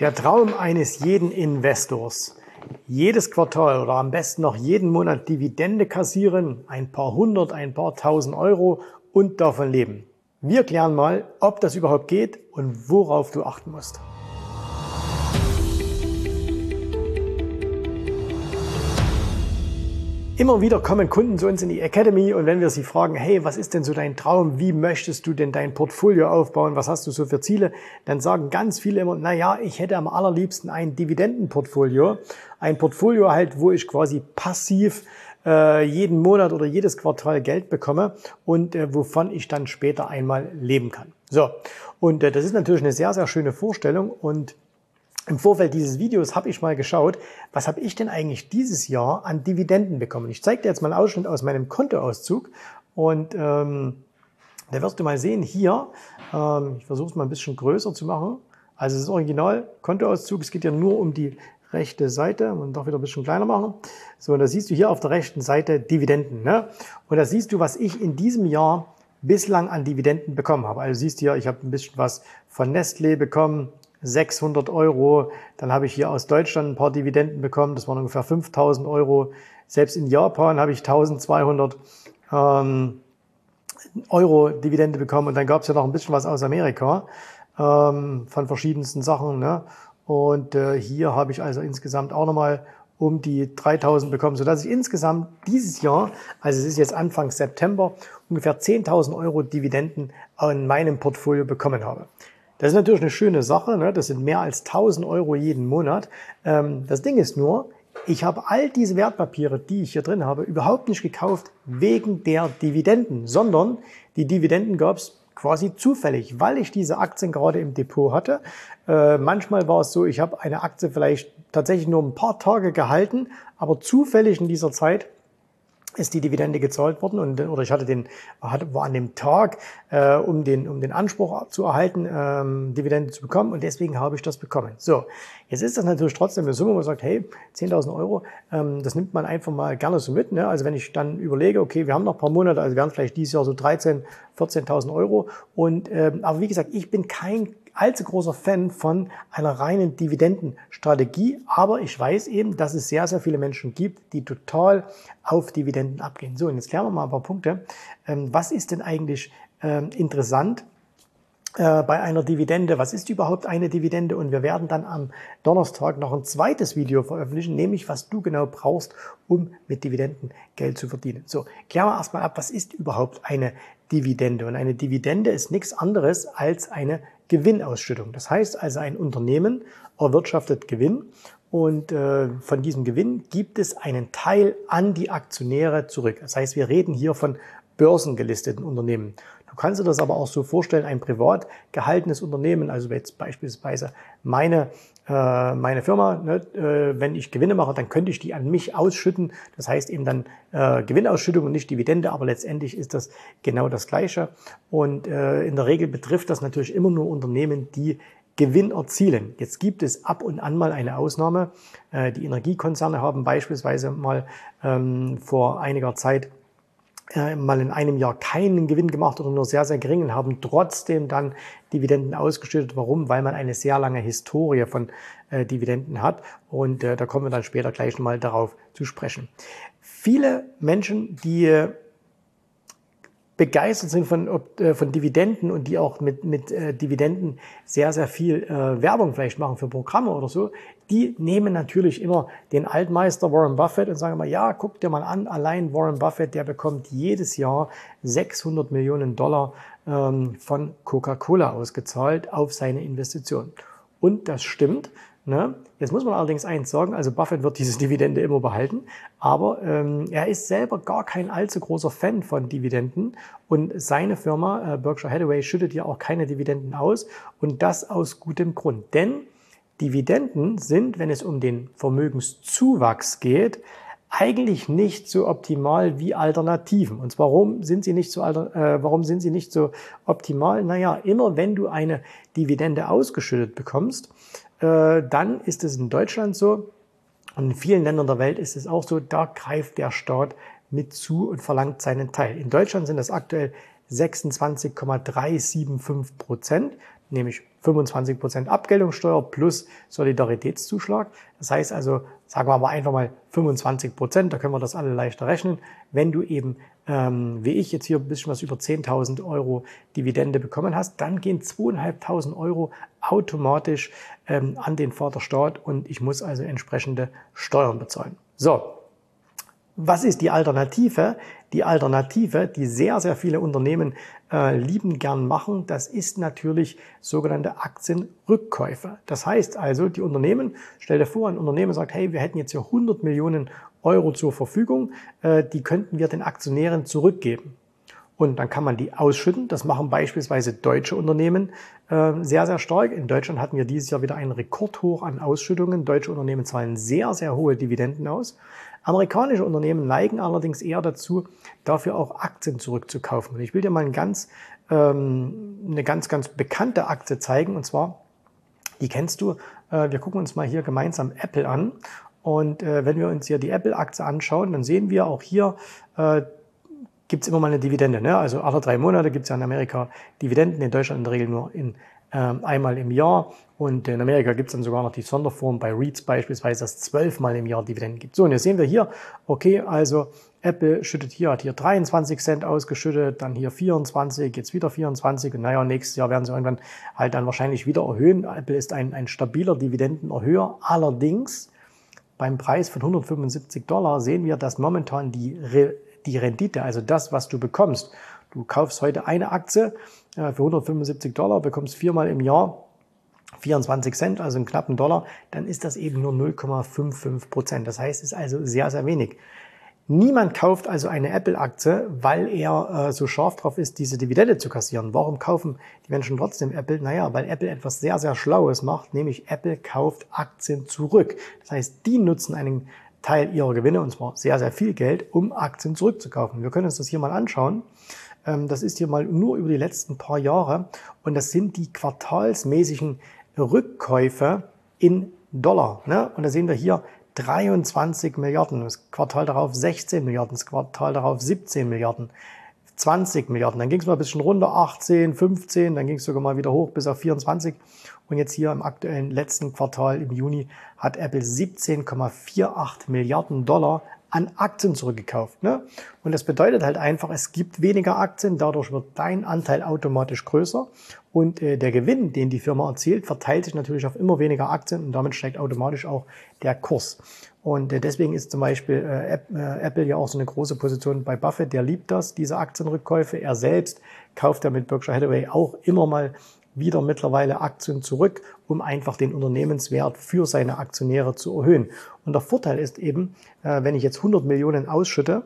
Der Traum eines jeden Investors. Jedes Quartal oder am besten noch jeden Monat Dividende kassieren, ein paar hundert, ein paar tausend Euro und davon leben. Wir klären mal, ob das überhaupt geht und worauf du achten musst. Immer wieder kommen Kunden zu uns in die Academy und wenn wir sie fragen, hey, was ist denn so dein Traum? Wie möchtest du denn dein Portfolio aufbauen? Was hast du so für Ziele? Dann sagen ganz viele immer, na ja, ich hätte am allerliebsten ein Dividendenportfolio. Ein Portfolio halt, wo ich quasi passiv äh, jeden Monat oder jedes Quartal Geld bekomme und äh, wovon ich dann später einmal leben kann. So. Und äh, das ist natürlich eine sehr, sehr schöne Vorstellung und im Vorfeld dieses Videos habe ich mal geschaut, was habe ich denn eigentlich dieses Jahr an Dividenden bekommen. Ich zeige dir jetzt mal einen Ausschnitt aus meinem Kontoauszug und ähm, da wirst du mal sehen hier, ähm, ich versuche es mal ein bisschen größer zu machen. Also das Original Kontoauszug, es geht ja nur um die rechte Seite und doch wieder ein bisschen kleiner machen. So, und da siehst du hier auf der rechten Seite Dividenden. Ne? Und da siehst du, was ich in diesem Jahr bislang an Dividenden bekommen habe. Also siehst du hier, ich habe ein bisschen was von Nestlé bekommen, 600 Euro. Dann habe ich hier aus Deutschland ein paar Dividenden bekommen. Das waren ungefähr 5000 Euro. Selbst in Japan habe ich 1200 ähm, Euro Dividende bekommen. Und dann gab es ja noch ein bisschen was aus Amerika ähm, von verschiedensten Sachen. Ne? Und äh, hier habe ich also insgesamt auch nochmal um die 3000 bekommen, sodass ich insgesamt dieses Jahr, also es ist jetzt Anfang September, ungefähr 10.000 Euro Dividenden in meinem Portfolio bekommen habe. Das ist natürlich eine schöne Sache. Ne? Das sind mehr als 1000 Euro jeden Monat. Ähm, das Ding ist nur, ich habe all diese Wertpapiere, die ich hier drin habe, überhaupt nicht gekauft wegen der Dividenden, sondern die Dividenden gab es quasi zufällig, weil ich diese Aktien gerade im Depot hatte. Äh, manchmal war es so, ich habe eine Aktie vielleicht tatsächlich nur ein paar Tage gehalten, aber zufällig in dieser Zeit ist die Dividende gezahlt worden und oder ich hatte den war an dem Tag, äh, um den um den Anspruch zu erhalten, ähm, Dividende zu bekommen und deswegen habe ich das bekommen. So, jetzt ist das natürlich trotzdem eine Summe, wo man sagt, hey, 10.000 Euro, ähm, das nimmt man einfach mal gerne so mit. Ne? Also wenn ich dann überlege, okay, wir haben noch ein paar Monate, also wir haben vielleicht dieses Jahr so 13, 14.000 Euro und ähm, aber wie gesagt, ich bin kein allzu großer Fan von einer reinen Dividendenstrategie, aber ich weiß eben, dass es sehr, sehr viele Menschen gibt, die total auf Dividenden abgehen. So, und jetzt klären wir mal ein paar Punkte. Ähm, was ist denn eigentlich ähm, interessant? Äh, bei einer Dividende. Was ist überhaupt eine Dividende? Und wir werden dann am Donnerstag noch ein zweites Video veröffentlichen, nämlich was du genau brauchst, um mit Dividenden Geld zu verdienen. So, klären wir erstmal ab, was ist überhaupt eine Dividende? Und eine Dividende ist nichts anderes als eine Gewinnausschüttung. Das heißt also, ein Unternehmen erwirtschaftet Gewinn und äh, von diesem Gewinn gibt es einen Teil an die Aktionäre zurück. Das heißt, wir reden hier von börsengelisteten Unternehmen. Du kannst dir das aber auch so vorstellen, ein privat gehaltenes Unternehmen, also jetzt beispielsweise meine, äh, meine Firma, ne, äh, wenn ich Gewinne mache, dann könnte ich die an mich ausschütten. Das heißt eben dann äh, Gewinnausschüttung und nicht Dividende, aber letztendlich ist das genau das Gleiche. Und äh, in der Regel betrifft das natürlich immer nur Unternehmen, die Gewinn erzielen. Jetzt gibt es ab und an mal eine Ausnahme. Äh, die Energiekonzerne haben beispielsweise mal ähm, vor einiger Zeit äh, mal in einem Jahr keinen Gewinn gemacht oder nur sehr, sehr gering und haben trotzdem dann Dividenden ausgeschüttet. Warum? Weil man eine sehr lange Historie von äh, Dividenden hat und äh, da kommen wir dann später gleich nochmal darauf zu sprechen. Viele Menschen, die begeistert sind von, äh, von Dividenden und die auch mit, mit äh, Dividenden sehr, sehr viel äh, Werbung vielleicht machen für Programme oder so, die nehmen natürlich immer den Altmeister Warren Buffett und sagen mal, ja, guck dir mal an, allein Warren Buffett, der bekommt jedes Jahr 600 Millionen Dollar ähm, von Coca-Cola ausgezahlt auf seine Investition. Und das stimmt. Ne? Jetzt muss man allerdings eins sagen, also Buffett wird diese Dividende immer behalten, aber ähm, er ist selber gar kein allzu großer Fan von Dividenden und seine Firma äh, Berkshire Hathaway schüttet ja auch keine Dividenden aus und das aus gutem Grund. Denn Dividenden sind, wenn es um den Vermögenszuwachs geht, eigentlich nicht so optimal wie Alternativen. Und zwar warum sind sie nicht so, äh, warum sind sie nicht so optimal? Naja, immer wenn du eine Dividende ausgeschüttet bekommst, dann ist es in Deutschland so, und in vielen Ländern der Welt ist es auch so, da greift der Staat mit zu und verlangt seinen Teil. In Deutschland sind das aktuell 26,375 Prozent, nämlich 25% Abgeltungssteuer plus Solidaritätszuschlag. Das heißt also, sagen wir aber einfach mal 25%, da können wir das alle leichter rechnen. Wenn du eben, ähm, wie ich jetzt hier ein bisschen was über 10.000 Euro Dividende bekommen hast, dann gehen 2.500 Euro automatisch ähm, an den Vaterstaat und ich muss also entsprechende Steuern bezahlen. So, was ist die Alternative? Die Alternative, die sehr, sehr viele Unternehmen äh, lieben gern machen, das ist natürlich sogenannte Aktienrückkäufe. Das heißt also, die Unternehmen, stell dir vor, ein Unternehmen sagt, hey, wir hätten jetzt hier 100 Millionen Euro zur Verfügung, äh, die könnten wir den Aktionären zurückgeben. Und dann kann man die ausschütten. Das machen beispielsweise deutsche Unternehmen äh, sehr, sehr stark. In Deutschland hatten wir dieses Jahr wieder einen Rekordhoch an Ausschüttungen. Deutsche Unternehmen zahlen sehr, sehr hohe Dividenden aus. Amerikanische Unternehmen neigen allerdings eher dazu, dafür auch Aktien zurückzukaufen. Und ich will dir mal ein ganz, ähm, eine ganz, ganz bekannte Aktie zeigen. Und zwar, die kennst du. Äh, wir gucken uns mal hier gemeinsam Apple an. Und äh, wenn wir uns hier die Apple-Aktie anschauen, dann sehen wir auch hier, äh, gibt es immer mal eine Dividende. Ne? Also alle drei Monate gibt es ja in Amerika Dividenden, in Deutschland in der Regel nur in einmal im Jahr. Und in Amerika gibt es dann sogar noch die Sonderform bei REITs beispielsweise, dass zwölfmal im Jahr Dividenden gibt. So, und jetzt sehen wir hier, okay, also Apple schüttet hier, hat hier 23 Cent ausgeschüttet, dann hier 24, jetzt wieder 24 und naja, nächstes Jahr werden sie irgendwann halt dann wahrscheinlich wieder erhöhen. Apple ist ein, ein stabiler Dividendenerhöher. Allerdings beim Preis von 175 Dollar sehen wir, dass momentan die, Re die Rendite, also das, was du bekommst, du kaufst heute eine Aktie für 175 Dollar, bekommst viermal im Jahr 24 Cent, also einen knappen Dollar, dann ist das eben nur 0,55 Prozent. Das heißt, es ist also sehr, sehr wenig. Niemand kauft also eine Apple-Aktie, weil er äh, so scharf drauf ist, diese Dividende zu kassieren. Warum kaufen die Menschen trotzdem Apple? Naja, weil Apple etwas sehr, sehr Schlaues macht, nämlich Apple kauft Aktien zurück. Das heißt, die nutzen einen Teil ihrer Gewinne, und zwar sehr, sehr viel Geld, um Aktien zurückzukaufen. Wir können uns das hier mal anschauen. Ähm, das ist hier mal nur über die letzten paar Jahre und das sind die quartalsmäßigen Rückkäufe in Dollar. Ne? Und da sehen wir hier 23 Milliarden, das Quartal darauf 16 Milliarden, das Quartal darauf 17 Milliarden, 20 Milliarden. Dann ging es mal ein bisschen runter, 18, 15, dann ging es sogar mal wieder hoch bis auf 24. Und jetzt hier im aktuellen letzten Quartal im Juni hat Apple 17,48 Milliarden Dollar an Aktien zurückgekauft. Ne? Und das bedeutet halt einfach, es gibt weniger Aktien, dadurch wird dein Anteil automatisch größer und äh, der Gewinn, den die Firma erzielt, verteilt sich natürlich auf immer weniger Aktien und damit steigt automatisch auch der Kurs. Und äh, deswegen ist zum Beispiel äh, äh Apple ja auch so eine große Position bei Buffett, der liebt das, diese Aktienrückkäufe. Er selbst kauft ja mit Berkshire Hathaway auch immer mal wieder mittlerweile Aktien zurück, um einfach den Unternehmenswert für seine Aktionäre zu erhöhen. Und der Vorteil ist eben, äh, wenn ich jetzt 100 Millionen ausschütte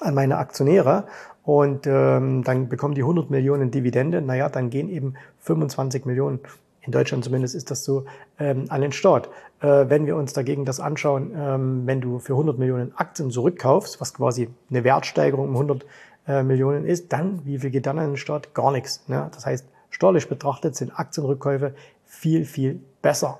an meine Aktionäre und ähm, dann bekommen die 100 Millionen Dividende, naja, dann gehen eben 25 Millionen in Deutschland zumindest ist das so, ähm, an den Staat. Äh, wenn wir uns dagegen das anschauen, ähm, wenn du für 100 Millionen Aktien zurückkaufst, was quasi eine Wertsteigerung um 100 äh, Millionen ist, dann, wie viel geht dann an den Staat? Gar nichts. Ne? Das heißt, steuerlich betrachtet sind Aktienrückkäufe viel, viel besser.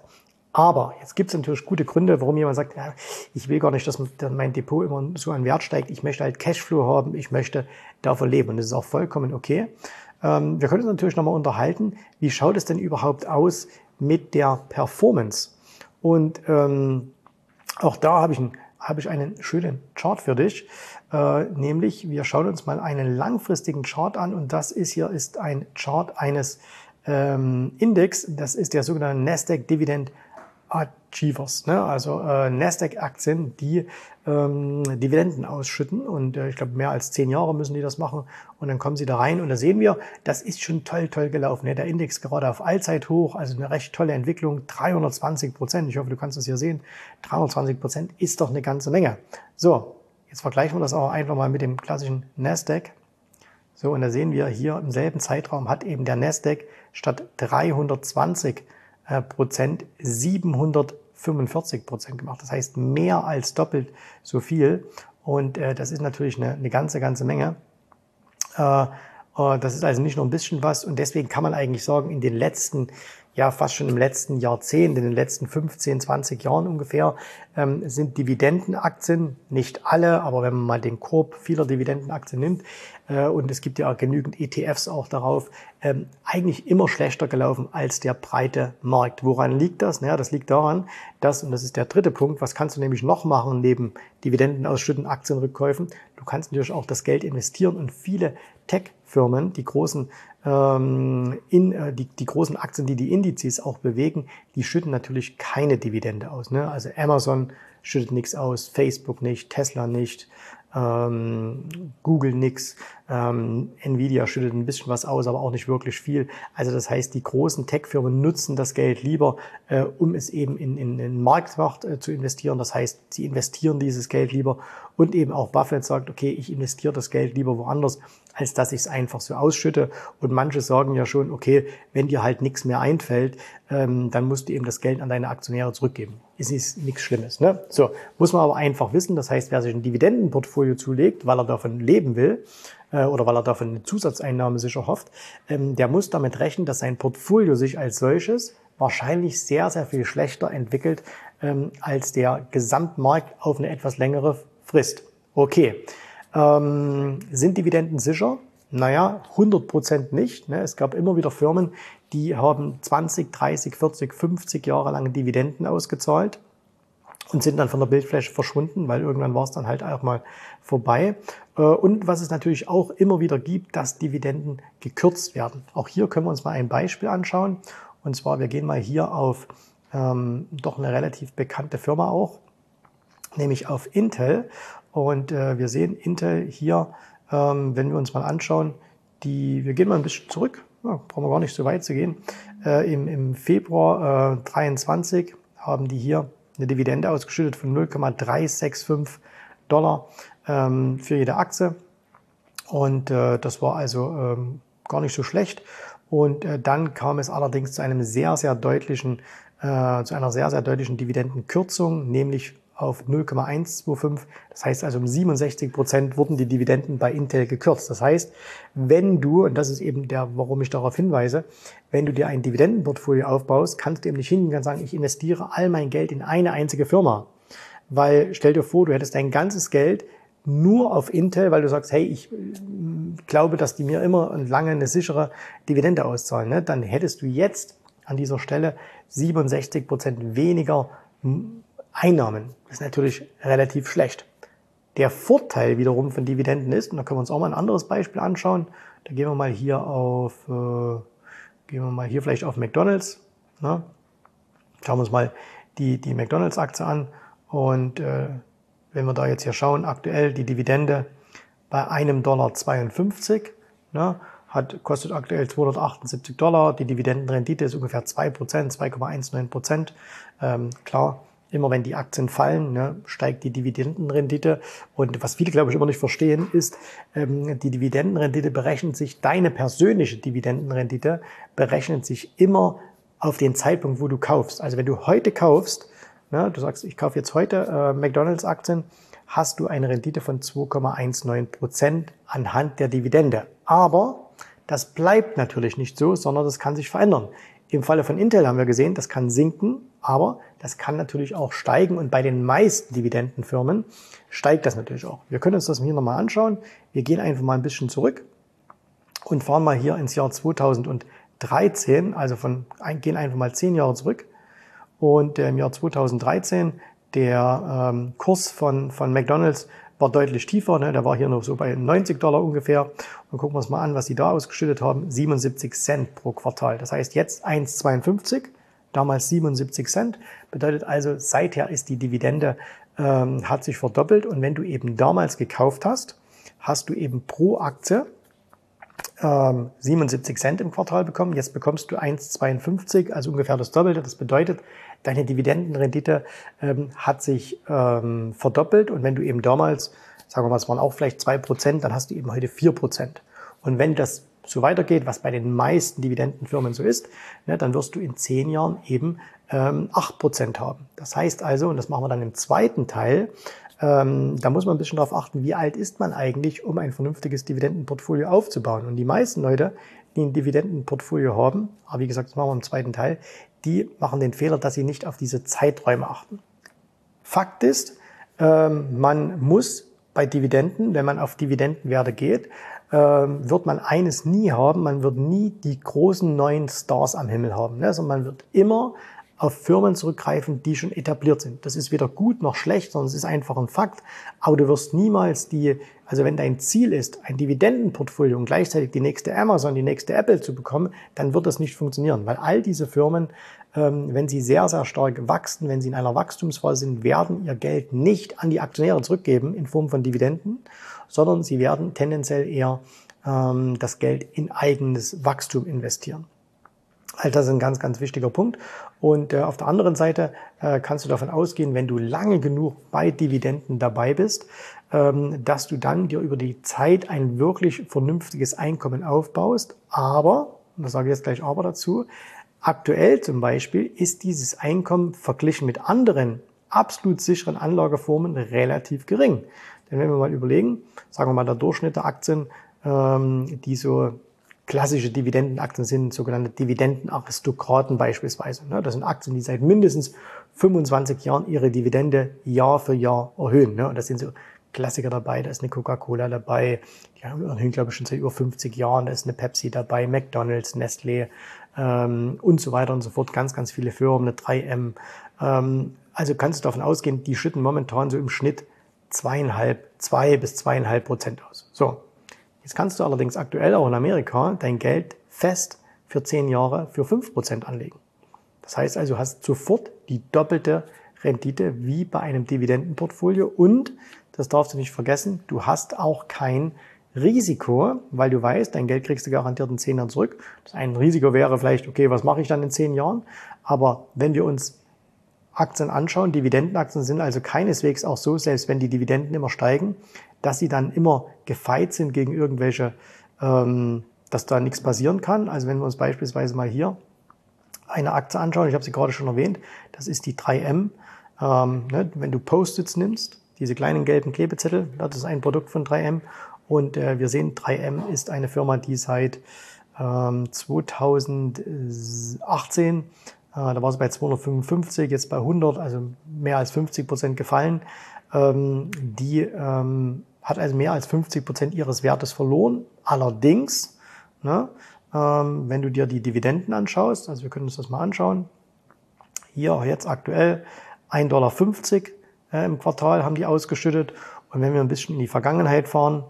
Aber jetzt gibt es natürlich gute Gründe, warum jemand sagt, ja, ich will gar nicht, dass mein Depot immer so an Wert steigt. Ich möchte halt Cashflow haben, ich möchte davon leben. Und das ist auch vollkommen okay. Ähm, wir können uns natürlich nochmal unterhalten, wie schaut es denn überhaupt aus mit der Performance? Und ähm, auch da habe ich, ein, habe ich einen schönen Chart für dich. Äh, nämlich, wir schauen uns mal einen langfristigen Chart an und das ist hier ist ein Chart eines ähm, Index. Das ist der sogenannte Nasdaq Dividend Achievers, ne? also äh, Nasdaq-Aktien, die ähm, Dividenden ausschütten und äh, ich glaube mehr als zehn Jahre müssen die das machen und dann kommen sie da rein und da sehen wir, das ist schon toll, toll gelaufen. Ne? Der Index gerade auf Allzeithoch, also eine recht tolle Entwicklung, 320 Prozent. Ich hoffe, du kannst das hier sehen. 320 Prozent ist doch eine ganze Menge. So, jetzt vergleichen wir das auch einfach mal mit dem klassischen Nasdaq. So, und da sehen wir hier im selben Zeitraum hat eben der Nasdaq statt 320 äh, Prozent 745 Prozent gemacht. Das heißt mehr als doppelt so viel. Und äh, das ist natürlich eine, eine ganze, ganze Menge. Äh, äh, das ist also nicht nur ein bisschen was. Und deswegen kann man eigentlich sagen, in den letzten ja fast schon im letzten Jahrzehnt, in den letzten 15, 20 Jahren ungefähr, ähm, sind Dividendenaktien, nicht alle, aber wenn man mal den Korb vieler Dividendenaktien nimmt, äh, und es gibt ja genügend ETFs auch darauf, ähm, eigentlich immer schlechter gelaufen als der breite Markt. Woran liegt das? Naja, das liegt daran, dass, und das ist der dritte Punkt, was kannst du nämlich noch machen neben Dividendenausschütten, Aktienrückkäufen? Du kannst natürlich auch das Geld investieren und viele Tech-Firmen, die großen ähm, in, äh, die, die großen Aktien, die die Indizes auch bewegen, die schütten natürlich keine Dividende aus. Ne? Also Amazon schüttet nichts aus, Facebook nicht, Tesla nicht, ähm, Google nix, ähm, Nvidia schüttet ein bisschen was aus, aber auch nicht wirklich viel. Also das heißt, die großen Tech-Firmen nutzen das Geld lieber, äh, um es eben in, in, in Marktmacht äh, zu investieren. Das heißt, sie investieren dieses Geld lieber und eben auch Buffett sagt, okay, ich investiere das Geld lieber woanders, als dass ich es einfach so ausschütte. Und manche sagen ja schon, okay, wenn dir halt nichts mehr einfällt, ähm, dann musst du eben das Geld an deine Aktionäre zurückgeben. Es ist nichts Schlimmes. Ne? So, muss man aber einfach wissen. Das heißt, wer sich ein Dividendenportfolio zulegt, weil er davon leben will, äh, oder weil er davon eine Zusatzeinnahme sich erhofft, ähm, der muss damit rechnen, dass sein Portfolio sich als solches wahrscheinlich sehr, sehr viel schlechter entwickelt ähm, als der Gesamtmarkt auf eine etwas längere Frist. Okay. Ähm, sind Dividenden sicher? Naja, 100 Prozent nicht. Ne? Es gab immer wieder Firmen, die haben 20, 30, 40, 50 Jahre lang Dividenden ausgezahlt und sind dann von der Bildfläche verschwunden, weil irgendwann war es dann halt auch mal vorbei. Äh, und was es natürlich auch immer wieder gibt, dass Dividenden gekürzt werden. Auch hier können wir uns mal ein Beispiel anschauen. Und zwar, wir gehen mal hier auf ähm, doch eine relativ bekannte Firma auch, nämlich auf Intel. Und äh, wir sehen Intel hier, ähm, wenn wir uns mal anschauen, die, wir gehen mal ein bisschen zurück, ja, brauchen wir gar nicht so weit zu gehen. Äh, im, Im Februar äh, 23 haben die hier eine Dividende ausgeschüttet von 0,365 Dollar ähm, für jede Aktie. Und äh, das war also ähm, gar nicht so schlecht. Und äh, dann kam es allerdings zu einem sehr, sehr deutlichen, äh, zu einer sehr, sehr deutlichen Dividendenkürzung, nämlich auf 0,125. Das heißt also um 67 Prozent wurden die Dividenden bei Intel gekürzt. Das heißt, wenn du, und das ist eben der, warum ich darauf hinweise, wenn du dir ein Dividendenportfolio aufbaust, kannst du eben nicht hingehen und sagen, ich investiere all mein Geld in eine einzige Firma. Weil stell dir vor, du hättest dein ganzes Geld nur auf Intel, weil du sagst, hey, ich äh, glaube, dass die mir immer und lange eine sichere Dividende auszahlen, ne? dann hättest du jetzt an dieser Stelle 67 Prozent weniger Einnahmen. Das ist natürlich relativ schlecht. Der Vorteil wiederum von Dividenden ist, und da können wir uns auch mal ein anderes Beispiel anschauen, da gehen wir mal hier auf, äh, gehen wir mal hier vielleicht auf McDonalds. Ne? Schauen wir uns mal die, die McDonalds-Aktie an und äh, wenn wir da jetzt hier schauen, aktuell die Dividende bei einem Dollar 52, ne, hat, kostet aktuell 278 Dollar. Die Dividendenrendite ist ungefähr 2%, 2,19%. Ähm, klar, immer wenn die Aktien fallen, ne, steigt die Dividendenrendite. Und was viele, glaube ich, immer nicht verstehen, ist, ähm, die Dividendenrendite berechnet sich, deine persönliche Dividendenrendite berechnet sich immer auf den Zeitpunkt, wo du kaufst. Also wenn du heute kaufst, ne, du sagst, ich kaufe jetzt heute äh, McDonalds-Aktien, hast du eine Rendite von 2,19 Prozent anhand der Dividende. Aber das bleibt natürlich nicht so, sondern das kann sich verändern. Im Falle von Intel haben wir gesehen, das kann sinken, aber das kann natürlich auch steigen und bei den meisten Dividendenfirmen steigt das natürlich auch. Wir können uns das hier nochmal anschauen. Wir gehen einfach mal ein bisschen zurück und fahren mal hier ins Jahr 2013, also von, gehen einfach mal zehn Jahre zurück. Und im Jahr 2013, der ähm, Kurs von, von McDonald's war deutlich tiefer, ne? der war hier noch so bei 90 Dollar ungefähr. Und gucken wir uns mal an, was die da ausgeschüttet haben. 77 Cent pro Quartal. Das heißt jetzt 1,52, damals 77 Cent. Bedeutet also, seither ist die Dividende, ähm, hat sich verdoppelt. Und wenn du eben damals gekauft hast, hast du eben pro Aktie 77 ähm, Cent im Quartal bekommen. Jetzt bekommst du 1,52, also ungefähr das Doppelte. Das bedeutet, deine Dividendenrendite ähm, hat sich ähm, verdoppelt. Und wenn du eben damals, sagen wir mal, es waren auch vielleicht zwei Prozent, dann hast du eben heute vier Prozent. Und wenn das so weitergeht, was bei den meisten Dividendenfirmen so ist, ne, dann wirst du in zehn Jahren eben ähm, 8% haben. Das heißt also, und das machen wir dann im zweiten Teil, ähm, da muss man ein bisschen darauf achten, wie alt ist man eigentlich, um ein vernünftiges Dividendenportfolio aufzubauen. Und die meisten Leute, die ein Dividendenportfolio haben, aber wie gesagt, das machen wir im zweiten Teil, die machen den Fehler, dass sie nicht auf diese Zeiträume achten. Fakt ist, ähm, man muss bei Dividenden, wenn man auf Dividendenwerte geht, ähm, wird man eines nie haben, man wird nie die großen neuen Stars am Himmel haben. Ne? Also man wird immer auf Firmen zurückgreifen, die schon etabliert sind. Das ist weder gut noch schlecht, sondern es ist einfach ein Fakt. Aber du wirst niemals die, also wenn dein Ziel ist, ein Dividendenportfolio und gleichzeitig die nächste Amazon, die nächste Apple zu bekommen, dann wird das nicht funktionieren, weil all diese Firmen, ähm, wenn sie sehr, sehr stark wachsen, wenn sie in einer Wachstumsphase sind, werden ihr Geld nicht an die Aktionäre zurückgeben in Form von Dividenden, sondern sie werden tendenziell eher ähm, das Geld in eigenes Wachstum investieren. Also das ist ein ganz, ganz wichtiger Punkt. Und äh, auf der anderen Seite äh, kannst du davon ausgehen, wenn du lange genug bei Dividenden dabei bist, ähm, dass du dann dir über die Zeit ein wirklich vernünftiges Einkommen aufbaust. Aber, und da sage ich jetzt gleich aber dazu, aktuell zum Beispiel ist dieses Einkommen verglichen mit anderen absolut sicheren Anlageformen relativ gering. Denn wenn wir mal überlegen, sagen wir mal der Durchschnitt der Aktien, ähm, die so klassische Dividendenaktien sind sogenannte Dividendenaristokraten beispielsweise. Ne? Das sind Aktien, die seit mindestens 25 Jahren ihre Dividende Jahr für Jahr erhöhen. Ne? Und das sind so Klassiker dabei, da ist eine Coca-Cola dabei, die erhöhen, glaube ich, schon seit über 50 Jahren, da ist eine Pepsi dabei, McDonalds, Nestlé ähm, und so weiter und so fort. Ganz, ganz viele Firmen, eine 3M. Ähm, also kannst du davon ausgehen, die schütten momentan so im Schnitt zweieinhalb, zwei bis zweieinhalb Prozent aus. So, Jetzt kannst du allerdings aktuell auch in Amerika dein Geld fest für zehn Jahre für fünf Prozent anlegen. Das heißt also, du hast sofort die doppelte Rendite wie bei einem Dividendenportfolio und, das darfst du nicht vergessen, du hast auch kein Risiko, weil du weißt, dein Geld kriegst du garantiert in zehn Jahren zurück. Das ein Risiko wäre vielleicht, okay, was mache ich dann in zehn Jahren? Aber wenn wir uns Aktien anschauen, Dividendenaktien sind also keineswegs auch so, selbst wenn die Dividenden immer steigen, dass sie dann immer gefeit sind gegen irgendwelche, ähm, dass da nichts passieren kann. Also wenn wir uns beispielsweise mal hier eine Aktie anschauen, ich habe sie gerade schon erwähnt, das ist die 3M. Ähm, ne, wenn du Post-its nimmst, diese kleinen gelben Klebezettel, das ist ein Produkt von 3M. Und äh, wir sehen, 3M ist eine Firma, die seit ähm, 2018, äh, da war sie bei 255, jetzt bei 100, also mehr als 50 Prozent gefallen. Ähm, die ähm, hat also mehr als 50 Prozent ihres Wertes verloren. Allerdings, ne, ähm, wenn du dir die Dividenden anschaust, also wir können uns das mal anschauen, hier jetzt aktuell 1,50 Dollar äh, im Quartal haben die ausgeschüttet. Und wenn wir ein bisschen in die Vergangenheit fahren,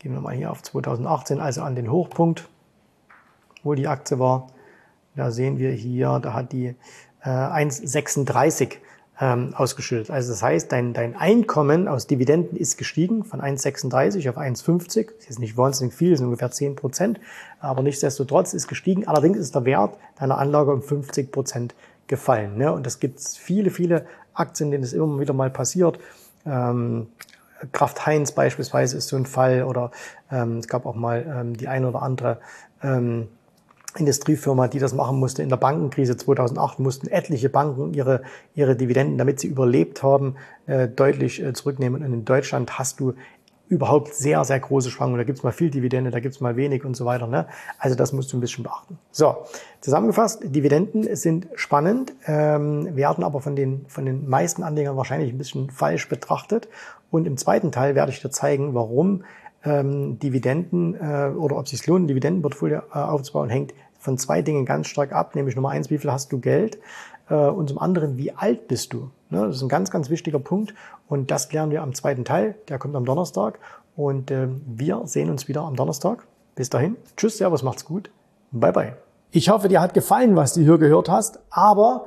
gehen wir mal hier auf 2018, also an den Hochpunkt, wo die Aktie war, da sehen wir hier, da hat die äh, 1,36 ähm, ausgeschüttet. Also das heißt, dein, dein Einkommen aus Dividenden ist gestiegen von 1,36 auf 1,50. Das ist nicht wahnsinnig viel, das sind ungefähr 10 Prozent. Aber nichtsdestotrotz ist gestiegen. Allerdings ist der Wert deiner Anlage um 50 Prozent gefallen. Ne? Und das gibt viele, viele Aktien, denen es immer wieder mal passiert. Ähm, Kraft Heinz beispielsweise ist so ein Fall oder ähm, es gab auch mal ähm, die eine oder andere ähm, Industriefirma, die das machen musste. In der Bankenkrise 2008 mussten etliche Banken ihre, ihre Dividenden, damit sie überlebt haben, äh, deutlich äh, zurücknehmen. Und in Deutschland hast du überhaupt sehr, sehr große Schwankungen. Da gibt's mal viel Dividende, da gibt's mal wenig und so weiter. Ne? Also das musst du ein bisschen beachten. So, zusammengefasst, Dividenden sind spannend, ähm, werden aber von den, von den meisten Anlegern wahrscheinlich ein bisschen falsch betrachtet. Und im zweiten Teil werde ich dir zeigen, warum ähm, Dividenden äh, oder ob es sich lohnt, ein Dividendenportfolio äh, aufzubauen, hängt von zwei Dingen ganz stark ab, nämlich Nummer eins, wie viel hast du Geld äh, und zum anderen, wie alt bist du. Ne? Das ist ein ganz, ganz wichtiger Punkt und das klären wir am zweiten Teil, der kommt am Donnerstag und äh, wir sehen uns wieder am Donnerstag. Bis dahin, tschüss, servus, macht's gut, bye bye. Ich hoffe, dir hat gefallen, was du hier gehört hast, aber